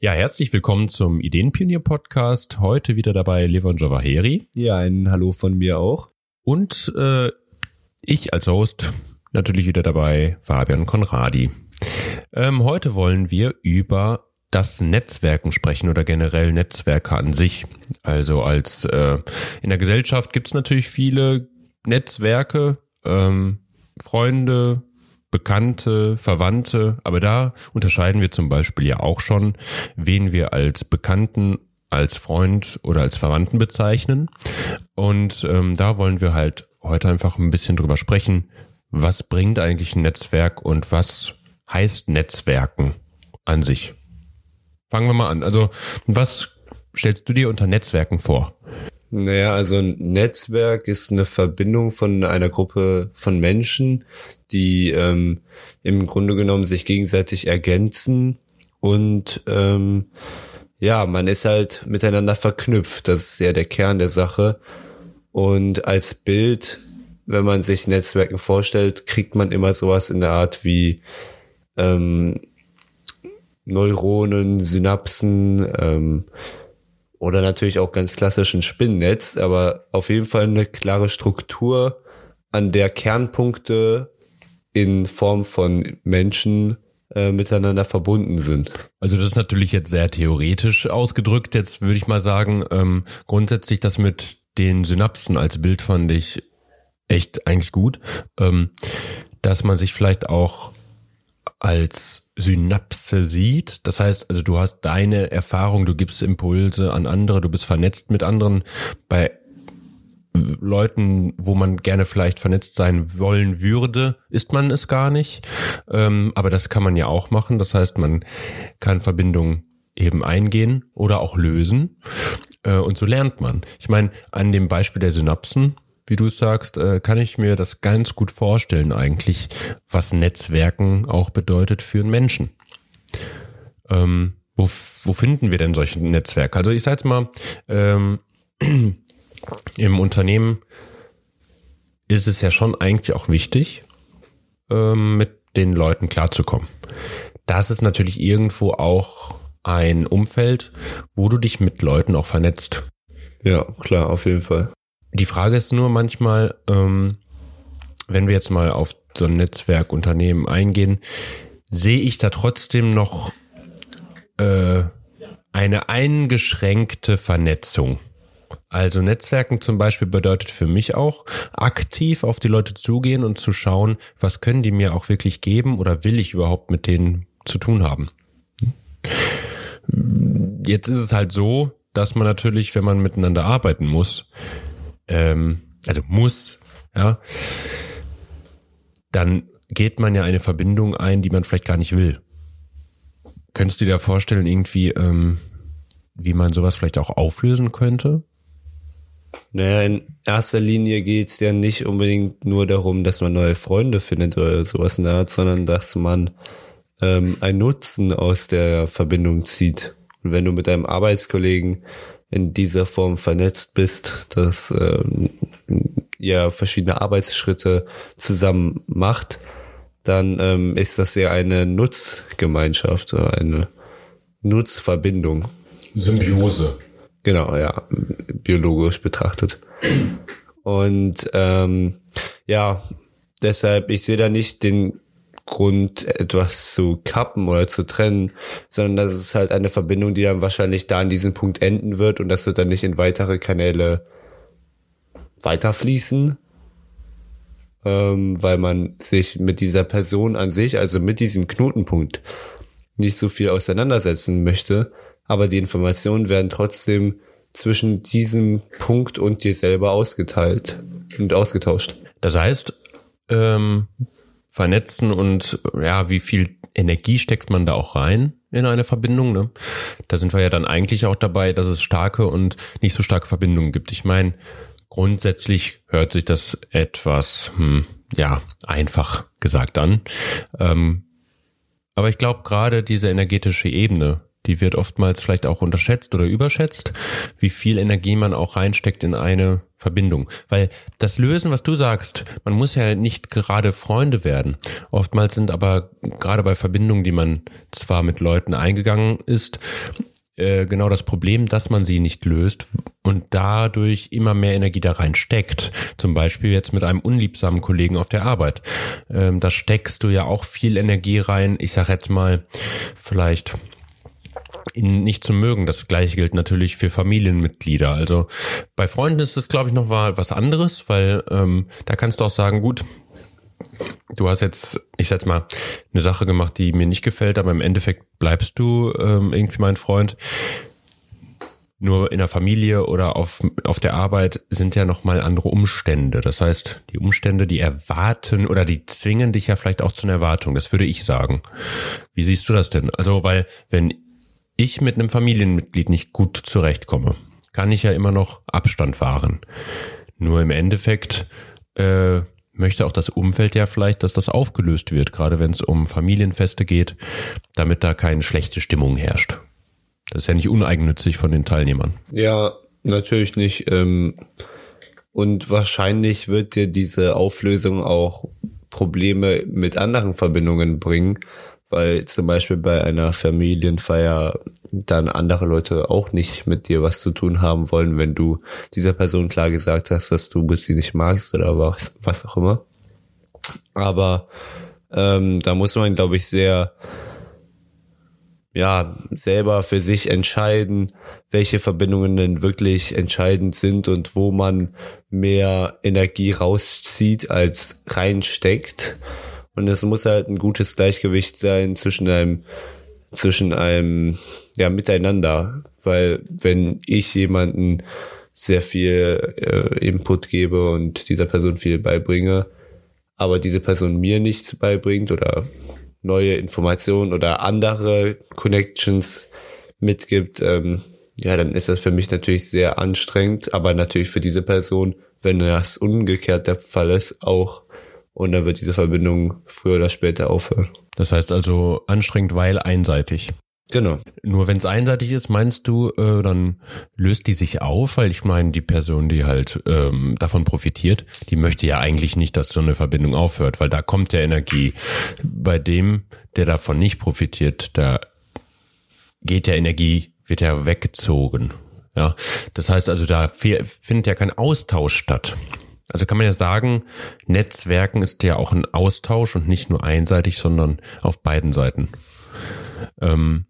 Ja, herzlich willkommen zum Ideenpionier Podcast. Heute wieder dabei Levon Javaheri. Ja, ein Hallo von mir auch. Und äh, ich als Host natürlich wieder dabei Fabian Konradi. Ähm, heute wollen wir über das Netzwerken sprechen oder generell Netzwerke an sich. Also als äh, in der Gesellschaft gibt es natürlich viele Netzwerke, ähm, Freunde, Bekannte, Verwandte, aber da unterscheiden wir zum Beispiel ja auch schon, wen wir als Bekannten, als Freund oder als Verwandten bezeichnen. Und ähm, da wollen wir halt heute einfach ein bisschen drüber sprechen, was bringt eigentlich ein Netzwerk und was heißt Netzwerken an sich. Fangen wir mal an. Also, was stellst du dir unter Netzwerken vor? Naja, also ein Netzwerk ist eine Verbindung von einer Gruppe von Menschen, die ähm, im Grunde genommen sich gegenseitig ergänzen und ähm, ja, man ist halt miteinander verknüpft. Das ist ja der Kern der Sache. Und als Bild, wenn man sich Netzwerken vorstellt, kriegt man immer sowas in der Art wie ähm, Neuronen, Synapsen ähm, oder natürlich auch ganz klassisch ein Spinnennetz, aber auf jeden Fall eine klare Struktur, an der Kernpunkte in Form von Menschen äh, miteinander verbunden sind. Also das ist natürlich jetzt sehr theoretisch ausgedrückt. Jetzt würde ich mal sagen, ähm, grundsätzlich das mit den Synapsen als Bild fand ich echt eigentlich gut, ähm, dass man sich vielleicht auch als Synapse sieht. Das heißt, also du hast deine Erfahrung, du gibst Impulse an andere, du bist vernetzt mit anderen. Bei Leuten, wo man gerne vielleicht vernetzt sein wollen würde, ist man es gar nicht. Ähm, aber das kann man ja auch machen. Das heißt, man kann Verbindungen eben eingehen oder auch lösen. Äh, und so lernt man. Ich meine, an dem Beispiel der Synapsen wie du sagst, äh, kann ich mir das ganz gut vorstellen eigentlich, was Netzwerken auch bedeutet für einen Menschen. Ähm, wo, wo finden wir denn solche Netzwerke? Also ich sage jetzt mal, ähm, im Unternehmen ist es ja schon eigentlich auch wichtig, ähm, mit den Leuten klarzukommen. Das ist natürlich irgendwo auch ein Umfeld, wo du dich mit Leuten auch vernetzt. Ja, klar, auf jeden Fall. Die Frage ist nur manchmal, ähm, wenn wir jetzt mal auf so ein Netzwerkunternehmen eingehen, sehe ich da trotzdem noch äh, eine eingeschränkte Vernetzung. Also Netzwerken zum Beispiel bedeutet für mich auch, aktiv auf die Leute zugehen und zu schauen, was können die mir auch wirklich geben oder will ich überhaupt mit denen zu tun haben. Jetzt ist es halt so, dass man natürlich, wenn man miteinander arbeiten muss, ähm, also muss, ja, dann geht man ja eine Verbindung ein, die man vielleicht gar nicht will. Könntest du dir vorstellen, irgendwie, ähm, wie man sowas vielleicht auch auflösen könnte? Naja, in erster Linie geht's ja nicht unbedingt nur darum, dass man neue Freunde findet oder sowas in der Art, sondern dass man ähm, einen Nutzen aus der Verbindung zieht. Und wenn du mit deinem Arbeitskollegen in dieser Form vernetzt bist, dass ähm, ihr verschiedene Arbeitsschritte zusammen macht, dann ähm, ist das ja eine Nutzgemeinschaft oder eine Nutzverbindung. Symbiose. Genau, ja, biologisch betrachtet. Und ähm, ja, deshalb, ich sehe da nicht den Grund, etwas zu kappen oder zu trennen, sondern das ist halt eine Verbindung, die dann wahrscheinlich da an diesem Punkt enden wird und das wird dann nicht in weitere Kanäle weiterfließen, ähm, weil man sich mit dieser Person an sich, also mit diesem Knotenpunkt, nicht so viel auseinandersetzen möchte, aber die Informationen werden trotzdem zwischen diesem Punkt und dir selber ausgeteilt und ausgetauscht. Das heißt, ähm, vernetzen und ja, wie viel Energie steckt man da auch rein in eine Verbindung? Ne? Da sind wir ja dann eigentlich auch dabei, dass es starke und nicht so starke Verbindungen gibt. Ich meine, grundsätzlich hört sich das etwas, hm, ja, einfach gesagt an. Ähm, aber ich glaube, gerade diese energetische Ebene, Die wird oftmals vielleicht auch unterschätzt oder überschätzt, wie viel Energie man auch reinsteckt in eine Verbindung. Weil das Lösen, was du sagst, man muss ja nicht gerade Freunde werden. Oftmals sind aber gerade bei Verbindungen, die man zwar mit Leuten eingegangen ist, äh, genau das Problem, dass man sie nicht löst und dadurch immer mehr Energie da rein steckt. Zum Beispiel jetzt mit einem unliebsamen Kollegen auf der Arbeit. Ähm, da steckst du ja auch viel Energie rein. Ich sag jetzt mal, vielleicht ihn nicht zu mögen. Das gleiche gilt natürlich für Familienmitglieder. Also bei Freunden ist es, glaube ich, noch mal was anderes, weil ähm, da kannst du auch sagen, gut, du hast jetzt, ich sag mal, eine Sache gemacht, die mir nicht gefällt, aber im Endeffekt bleibst du ähm, irgendwie mein Freund. Nur in der Familie oder auf, auf der Arbeit sind ja nochmal andere Umstände. Das heißt, die Umstände, die erwarten oder die zwingen dich ja vielleicht auch zu einer Erwartung. Das würde ich sagen. Wie siehst du das denn? Also, weil wenn ich mit einem Familienmitglied nicht gut zurechtkomme, kann ich ja immer noch Abstand wahren. Nur im Endeffekt äh, möchte auch das Umfeld ja vielleicht, dass das aufgelöst wird, gerade wenn es um Familienfeste geht, damit da keine schlechte Stimmung herrscht. Das ist ja nicht uneigennützig von den Teilnehmern. Ja, natürlich nicht. Ähm, und wahrscheinlich wird dir diese Auflösung auch Probleme mit anderen Verbindungen bringen, weil zum Beispiel bei einer Familienfeier dann andere Leute auch nicht mit dir was zu tun haben wollen, wenn du dieser Person klar gesagt hast, dass du sie nicht magst oder was, was auch immer. Aber ähm, da muss man, glaube ich, sehr ja selber für sich entscheiden, welche Verbindungen denn wirklich entscheidend sind und wo man mehr Energie rauszieht als reinsteckt. Und es muss halt ein gutes Gleichgewicht sein zwischen einem zwischen einem ja miteinander, weil wenn ich jemanden sehr viel äh, Input gebe und dieser Person viel beibringe, aber diese Person mir nichts beibringt oder neue Informationen oder andere Connections mitgibt, ähm, ja, dann ist das für mich natürlich sehr anstrengend, aber natürlich für diese Person, wenn das umgekehrt der Fall ist, auch. Und dann wird diese Verbindung früher oder später aufhören. Das heißt also anstrengend, weil einseitig. Genau. Nur wenn es einseitig ist, meinst du, äh, dann löst die sich auf, weil ich meine, die Person, die halt ähm, davon profitiert, die möchte ja eigentlich nicht, dass so eine Verbindung aufhört, weil da kommt ja Energie. Bei dem, der davon nicht profitiert, da geht ja Energie, wird ja weggezogen. Ja, das heißt also, da findet ja kein Austausch statt. Also kann man ja sagen, Netzwerken ist ja auch ein Austausch und nicht nur einseitig, sondern auf beiden Seiten. Ähm,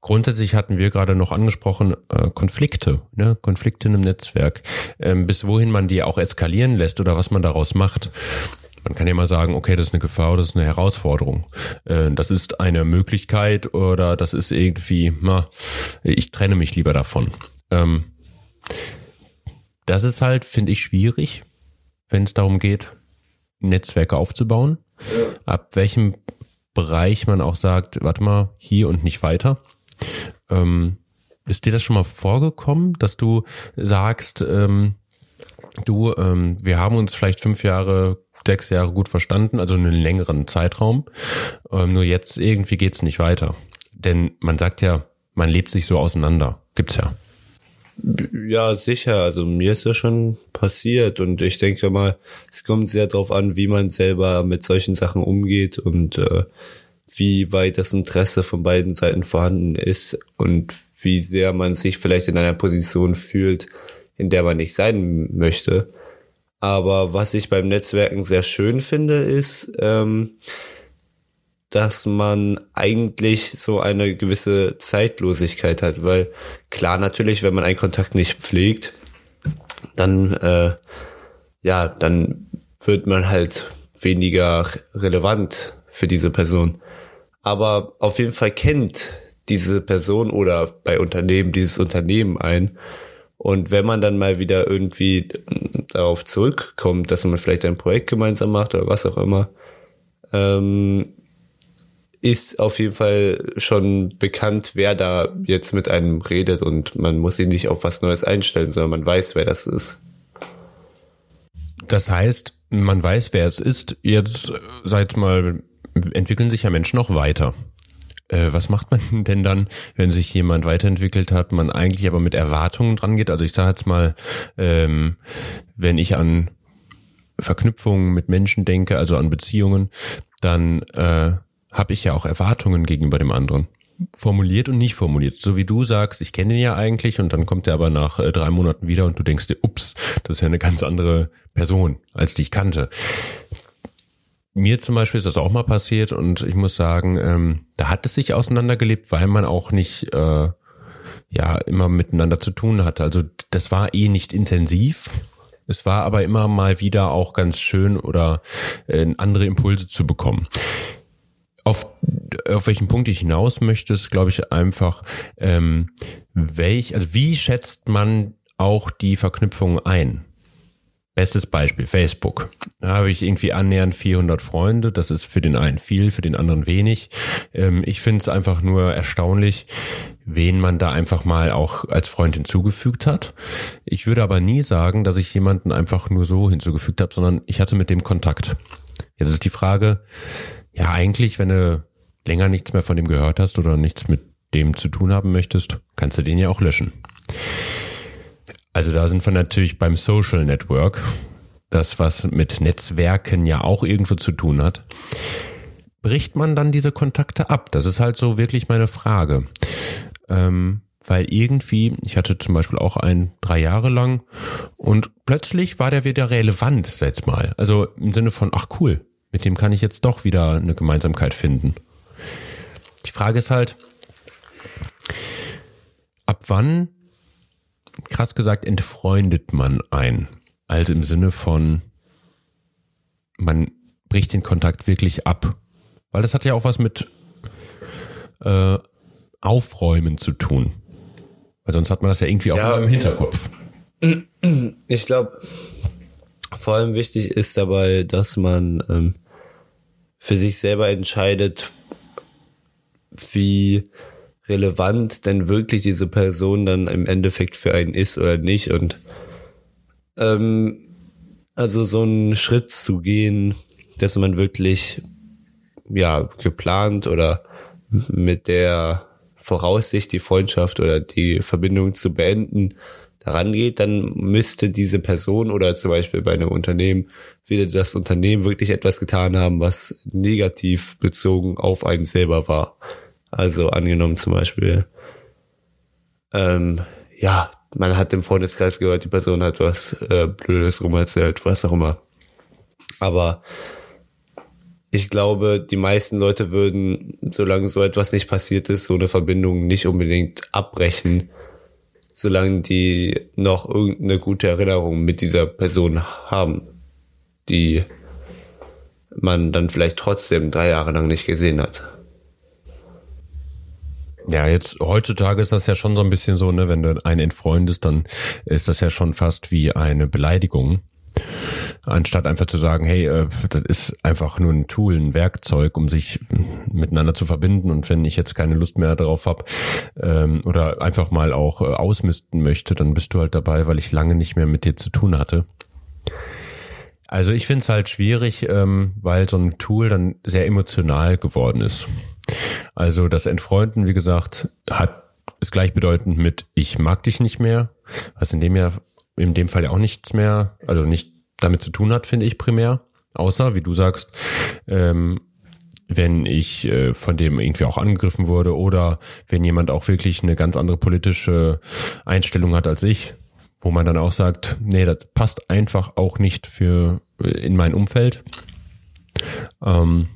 grundsätzlich hatten wir gerade noch angesprochen äh, Konflikte, ne? Konflikte im Netzwerk. Ähm, bis wohin man die auch eskalieren lässt oder was man daraus macht. Man kann ja mal sagen, okay, das ist eine Gefahr das ist eine Herausforderung. Äh, das ist eine Möglichkeit oder das ist irgendwie, na, ich trenne mich lieber davon. Ähm, das ist halt, finde ich, schwierig, wenn es darum geht, Netzwerke aufzubauen. Ab welchem Bereich man auch sagt, warte mal, hier und nicht weiter. Ähm, ist dir das schon mal vorgekommen, dass du sagst, ähm, du, ähm, wir haben uns vielleicht fünf Jahre, sechs Jahre gut verstanden, also einen längeren Zeitraum, ähm, nur jetzt irgendwie geht's nicht weiter. Denn man sagt ja, man lebt sich so auseinander. Gibt's ja. Ja, sicher. Also mir ist das schon passiert und ich denke mal, es kommt sehr darauf an, wie man selber mit solchen Sachen umgeht und äh, wie weit das Interesse von beiden Seiten vorhanden ist und wie sehr man sich vielleicht in einer Position fühlt, in der man nicht sein möchte. Aber was ich beim Netzwerken sehr schön finde, ist, ähm, dass man eigentlich so eine gewisse Zeitlosigkeit hat, weil klar natürlich, wenn man einen Kontakt nicht pflegt, dann äh, ja, dann wird man halt weniger relevant für diese Person. Aber auf jeden Fall kennt diese Person oder bei Unternehmen dieses Unternehmen ein. Und wenn man dann mal wieder irgendwie darauf zurückkommt, dass man vielleicht ein Projekt gemeinsam macht oder was auch immer, ähm, ist auf jeden Fall schon bekannt, wer da jetzt mit einem redet und man muss sich nicht auf was Neues einstellen, sondern man weiß, wer das ist. Das heißt, man weiß, wer es ist. Jetzt, seit mal, entwickeln sich ja Menschen noch weiter. äh, was macht man denn dann, wenn sich jemand weiterentwickelt hat, man eigentlich aber mit Erwartungen dran geht? Also ich sage jetzt mal, ähm, wenn ich an Verknüpfungen mit Menschen denke, also an Beziehungen, dann äh, habe ich ja auch Erwartungen gegenüber dem anderen. Formuliert und nicht formuliert. So wie du sagst, ich kenne ihn ja eigentlich und dann kommt er aber nach äh, drei Monaten wieder und du denkst dir, ups, das ist ja eine ganz andere Person, als die ich kannte. Mir zum Beispiel ist das auch mal passiert und ich muss sagen, ähm, da hat es sich auseinandergelebt, weil man auch nicht äh, ja immer miteinander zu tun hatte. Also das war eh nicht intensiv. Es war aber immer mal wieder auch ganz schön oder äh, andere Impulse zu bekommen. Auf, auf welchen Punkt ich hinaus möchte, ist, glaube ich, einfach, ähm, welch, also wie schätzt man auch die Verknüpfung ein? Bestes Beispiel, Facebook. Da habe ich irgendwie annähernd 400 Freunde. Das ist für den einen viel, für den anderen wenig. Ähm, ich finde es einfach nur erstaunlich, wen man da einfach mal auch als Freund hinzugefügt hat. Ich würde aber nie sagen, dass ich jemanden einfach nur so hinzugefügt habe, sondern ich hatte mit dem Kontakt. Jetzt ist die Frage, ja eigentlich, wenn du länger nichts mehr von dem gehört hast oder nichts mit dem zu tun haben möchtest, kannst du den ja auch löschen. Also da sind wir natürlich beim Social Network, das was mit Netzwerken ja auch irgendwo zu tun hat. Bricht man dann diese Kontakte ab? Das ist halt so wirklich meine Frage. Ähm, weil irgendwie, ich hatte zum Beispiel auch einen drei Jahre lang und plötzlich war der wieder relevant, setz mal. Also im Sinne von, ach cool, mit dem kann ich jetzt doch wieder eine Gemeinsamkeit finden. Die Frage ist halt, ab wann krass gesagt, entfreundet man ein. Also im Sinne von, man bricht den Kontakt wirklich ab. Weil das hat ja auch was mit äh, Aufräumen zu tun. Weil sonst hat man das ja irgendwie auch ja, im Hinterkopf. Ich glaube, vor allem wichtig ist dabei, dass man ähm, für sich selber entscheidet, wie relevant denn wirklich diese Person dann im Endeffekt für einen ist oder nicht. Und ähm, also so einen Schritt zu gehen, dass man wirklich ja geplant oder mit der Voraussicht, die Freundschaft oder die Verbindung zu beenden, daran geht, dann müsste diese Person oder zum Beispiel bei einem Unternehmen wieder das Unternehmen wirklich etwas getan haben, was negativ bezogen auf einen selber war. Also angenommen zum Beispiel, ähm, ja, man hat im Freundeskreis gehört, die Person hat was äh, Blödes rumerzählt, was auch immer. Aber ich glaube, die meisten Leute würden, solange so etwas nicht passiert ist, so eine Verbindung nicht unbedingt abbrechen, solange die noch irgendeine gute Erinnerung mit dieser Person haben, die man dann vielleicht trotzdem drei Jahre lang nicht gesehen hat. Ja, jetzt heutzutage ist das ja schon so ein bisschen so, ne, wenn du einen entfreundest, dann ist das ja schon fast wie eine Beleidigung. Anstatt einfach zu sagen, hey, äh, das ist einfach nur ein Tool, ein Werkzeug, um sich miteinander zu verbinden. Und wenn ich jetzt keine Lust mehr darauf habe ähm, oder einfach mal auch äh, ausmisten möchte, dann bist du halt dabei, weil ich lange nicht mehr mit dir zu tun hatte. Also ich finde es halt schwierig, ähm, weil so ein Tool dann sehr emotional geworden ist. Also das Entfreunden, wie gesagt, hat ist gleichbedeutend mit ich mag dich nicht mehr, was in dem ja in dem Fall ja auch nichts mehr, also nicht damit zu tun hat, finde ich primär. Außer, wie du sagst, ähm, wenn ich äh, von dem irgendwie auch angegriffen wurde oder wenn jemand auch wirklich eine ganz andere politische Einstellung hat als ich, wo man dann auch sagt, nee, das passt einfach auch nicht für äh, in mein Umfeld. Ähm,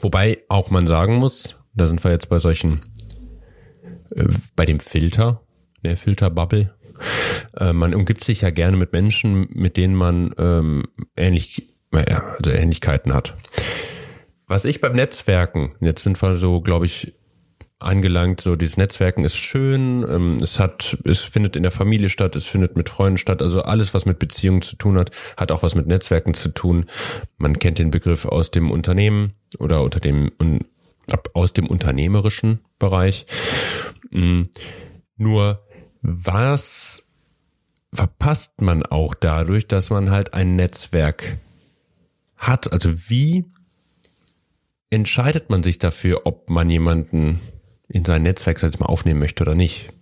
Wobei auch man sagen muss, da sind wir jetzt bei solchen, äh, bei dem Filter, der Filterbubble. Äh, man umgibt sich ja gerne mit Menschen, mit denen man ähm, ähnlich, äh, also Ähnlichkeiten hat. Was ich beim Netzwerken, jetzt sind wir so, glaube ich, angelangt, so dieses Netzwerken ist schön, ähm, es hat, es findet in der Familie statt, es findet mit Freunden statt, also alles, was mit Beziehungen zu tun hat, hat auch was mit Netzwerken zu tun. Man kennt den Begriff aus dem Unternehmen oder unter dem aus dem unternehmerischen Bereich. Mm, nur was verpasst man auch dadurch, dass man halt ein Netzwerk hat? Also wie entscheidet man sich dafür, ob man jemanden in sein Netzwerk jetzt mal aufnehmen möchte oder nicht?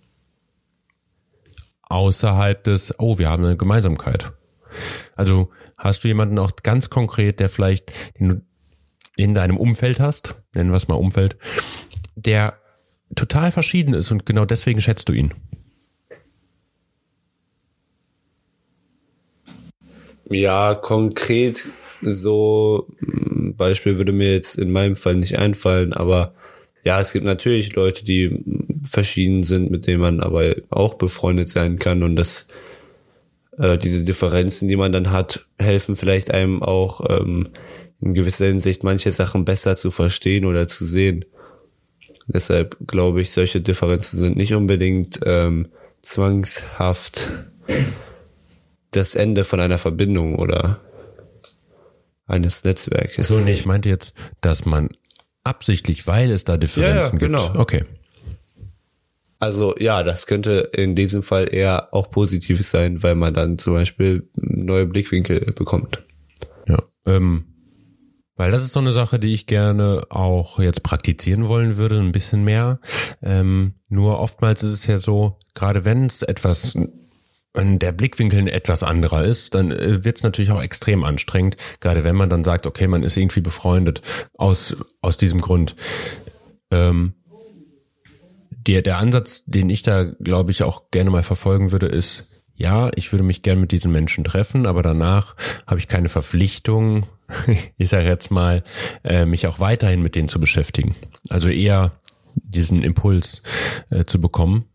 Außerhalb des, oh, wir haben eine Gemeinsamkeit. Also hast du jemanden auch ganz konkret, der vielleicht in deinem Umfeld hast, nennen wir es mal Umfeld, der total verschieden ist und genau deswegen schätzt du ihn? Ja, konkret so ein Beispiel würde mir jetzt in meinem Fall nicht einfallen, aber ja, es gibt natürlich Leute, die verschieden sind, mit denen man aber auch befreundet sein kann und das äh, diese Differenzen, die man dann hat, helfen vielleicht einem auch ähm, in gewisser Hinsicht manche Sachen besser zu verstehen oder zu sehen. Deshalb glaube ich, solche Differenzen sind nicht unbedingt ähm, zwangshaft das Ende von einer Verbindung oder eines Netzwerkes. So, nee, ich meinte jetzt, dass man absichtlich, weil es da Differenzen ja, ja, genau. gibt. Okay. Also ja, das könnte in diesem Fall eher auch positiv sein, weil man dann zum Beispiel neue Blickwinkel bekommt. Ja, ähm, weil das ist so eine Sache, die ich gerne auch jetzt praktizieren wollen würde, ein bisschen mehr. Ähm, nur oftmals ist es ja so, gerade wenn es etwas wenn der Blickwinkel ein etwas anderer ist, dann äh, wird es natürlich auch extrem anstrengend, gerade wenn man dann sagt, okay, man ist irgendwie befreundet aus, aus diesem Grund. Ähm, der, der Ansatz, den ich da, glaube ich, auch gerne mal verfolgen würde, ist, ja, ich würde mich gerne mit diesen Menschen treffen, aber danach habe ich keine Verpflichtung, ich sage jetzt mal, äh, mich auch weiterhin mit denen zu beschäftigen. Also eher diesen Impuls äh, zu bekommen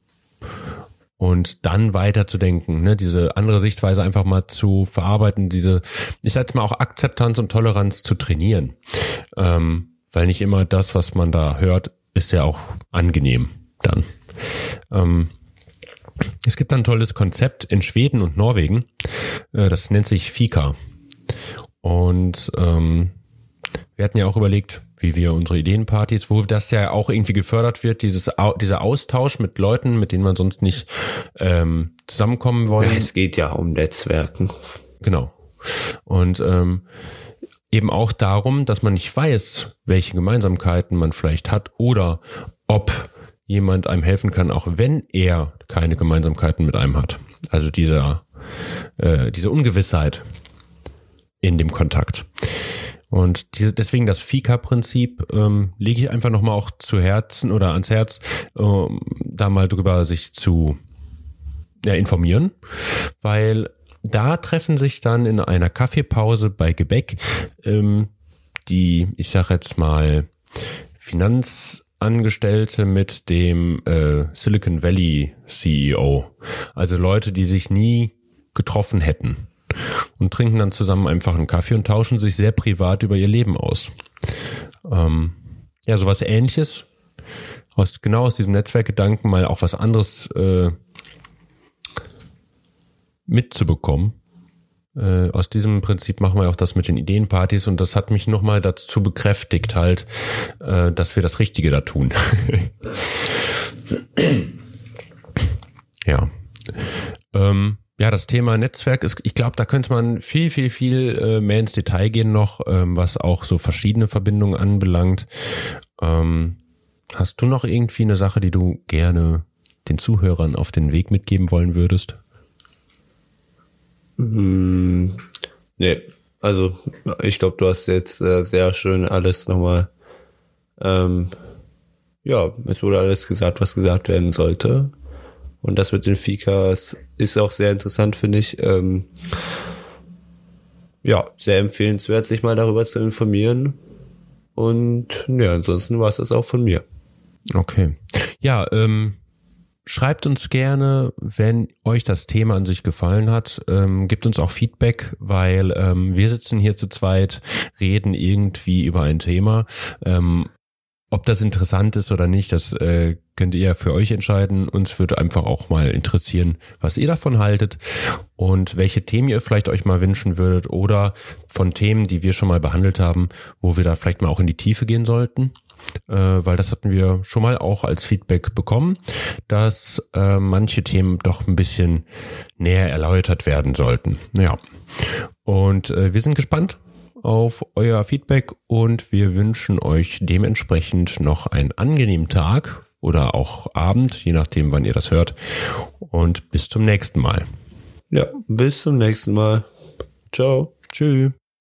und dann weiterzudenken, ne, diese andere Sichtweise einfach mal zu verarbeiten, diese, ich sag jetzt mal auch Akzeptanz und Toleranz zu trainieren. Ähm, weil nicht immer das, was man da hört, ist ja auch angenehm dann. Ähm, es gibt ein tolles Konzept in Schweden und Norwegen, äh, das nennt sich FICA. Und ähm, wir hatten ja auch überlegt, wie wir unsere Ideenpartys, wo das ja auch irgendwie gefördert wird, dieses dieser Austausch mit Leuten, mit denen man sonst nicht ähm, zusammenkommen wollen. Ja, es geht ja um Netzwerken. Genau. Und ähm, eben auch darum, dass man nicht weiß, welche Gemeinsamkeiten man vielleicht hat oder ob jemand einem helfen kann, auch wenn er keine Gemeinsamkeiten mit einem hat. Also dieser äh, diese Ungewissheit in dem Kontakt. Und diese, deswegen das Fika-Prinzip ähm, lege ich einfach nochmal auch zu Herzen oder ans Herz, ähm, da mal drüber sich zu ja, informieren, weil da treffen sich dann in einer Kaffeepause bei Gebäck ähm, die, ich sag jetzt mal, Finanzangestellte mit dem äh, Silicon Valley CEO. Also Leute, die sich nie getroffen hätten und trinken dann zusammen einfach einen Kaffee und tauschen sich sehr privat über ihr Leben aus. Ähm, ja, sowas ähnliches. Aus, genau aus diesem Netzwerkgedanken mal auch was anderes äh, mitzubekommen. Äh, aus diesem Prinzip machen wir auch das mit den Ideenpartys und das hat mich nochmal dazu bekräftigt halt, äh, dass wir das Richtige da tun. ja. Ähm, ja, das Thema Netzwerk ist, ich glaube, da könnte man viel, viel, viel äh, mehr ins Detail gehen noch, ähm, was auch so verschiedene Verbindungen anbelangt. Ähm, hast du noch irgendwie eine Sache, die du gerne den Zuhörern auf den Weg mitgeben wollen würdest? Mm, nee, also ich glaube, du hast jetzt äh, sehr schön alles nochmal, ähm, ja, es wurde alles gesagt, was gesagt werden sollte. Und das mit den Fikas ist auch sehr interessant, finde ich. Ähm, ja, sehr empfehlenswert, sich mal darüber zu informieren. Und ja, ansonsten war es das auch von mir. Okay. Ja, ähm, schreibt uns gerne, wenn euch das Thema an sich gefallen hat. Ähm, gibt uns auch Feedback, weil ähm, wir sitzen hier zu zweit, reden irgendwie über ein Thema. Ähm, ob das interessant ist oder nicht, das äh, könnt ihr für euch entscheiden. Uns würde einfach auch mal interessieren, was ihr davon haltet und welche Themen ihr vielleicht euch mal wünschen würdet oder von Themen, die wir schon mal behandelt haben, wo wir da vielleicht mal auch in die Tiefe gehen sollten. Äh, weil das hatten wir schon mal auch als Feedback bekommen, dass äh, manche Themen doch ein bisschen näher erläutert werden sollten. Ja. Und äh, wir sind gespannt auf euer Feedback und wir wünschen euch dementsprechend noch einen angenehmen Tag oder auch Abend, je nachdem, wann ihr das hört. Und bis zum nächsten Mal. Ja, bis zum nächsten Mal. Ciao. Tschüss.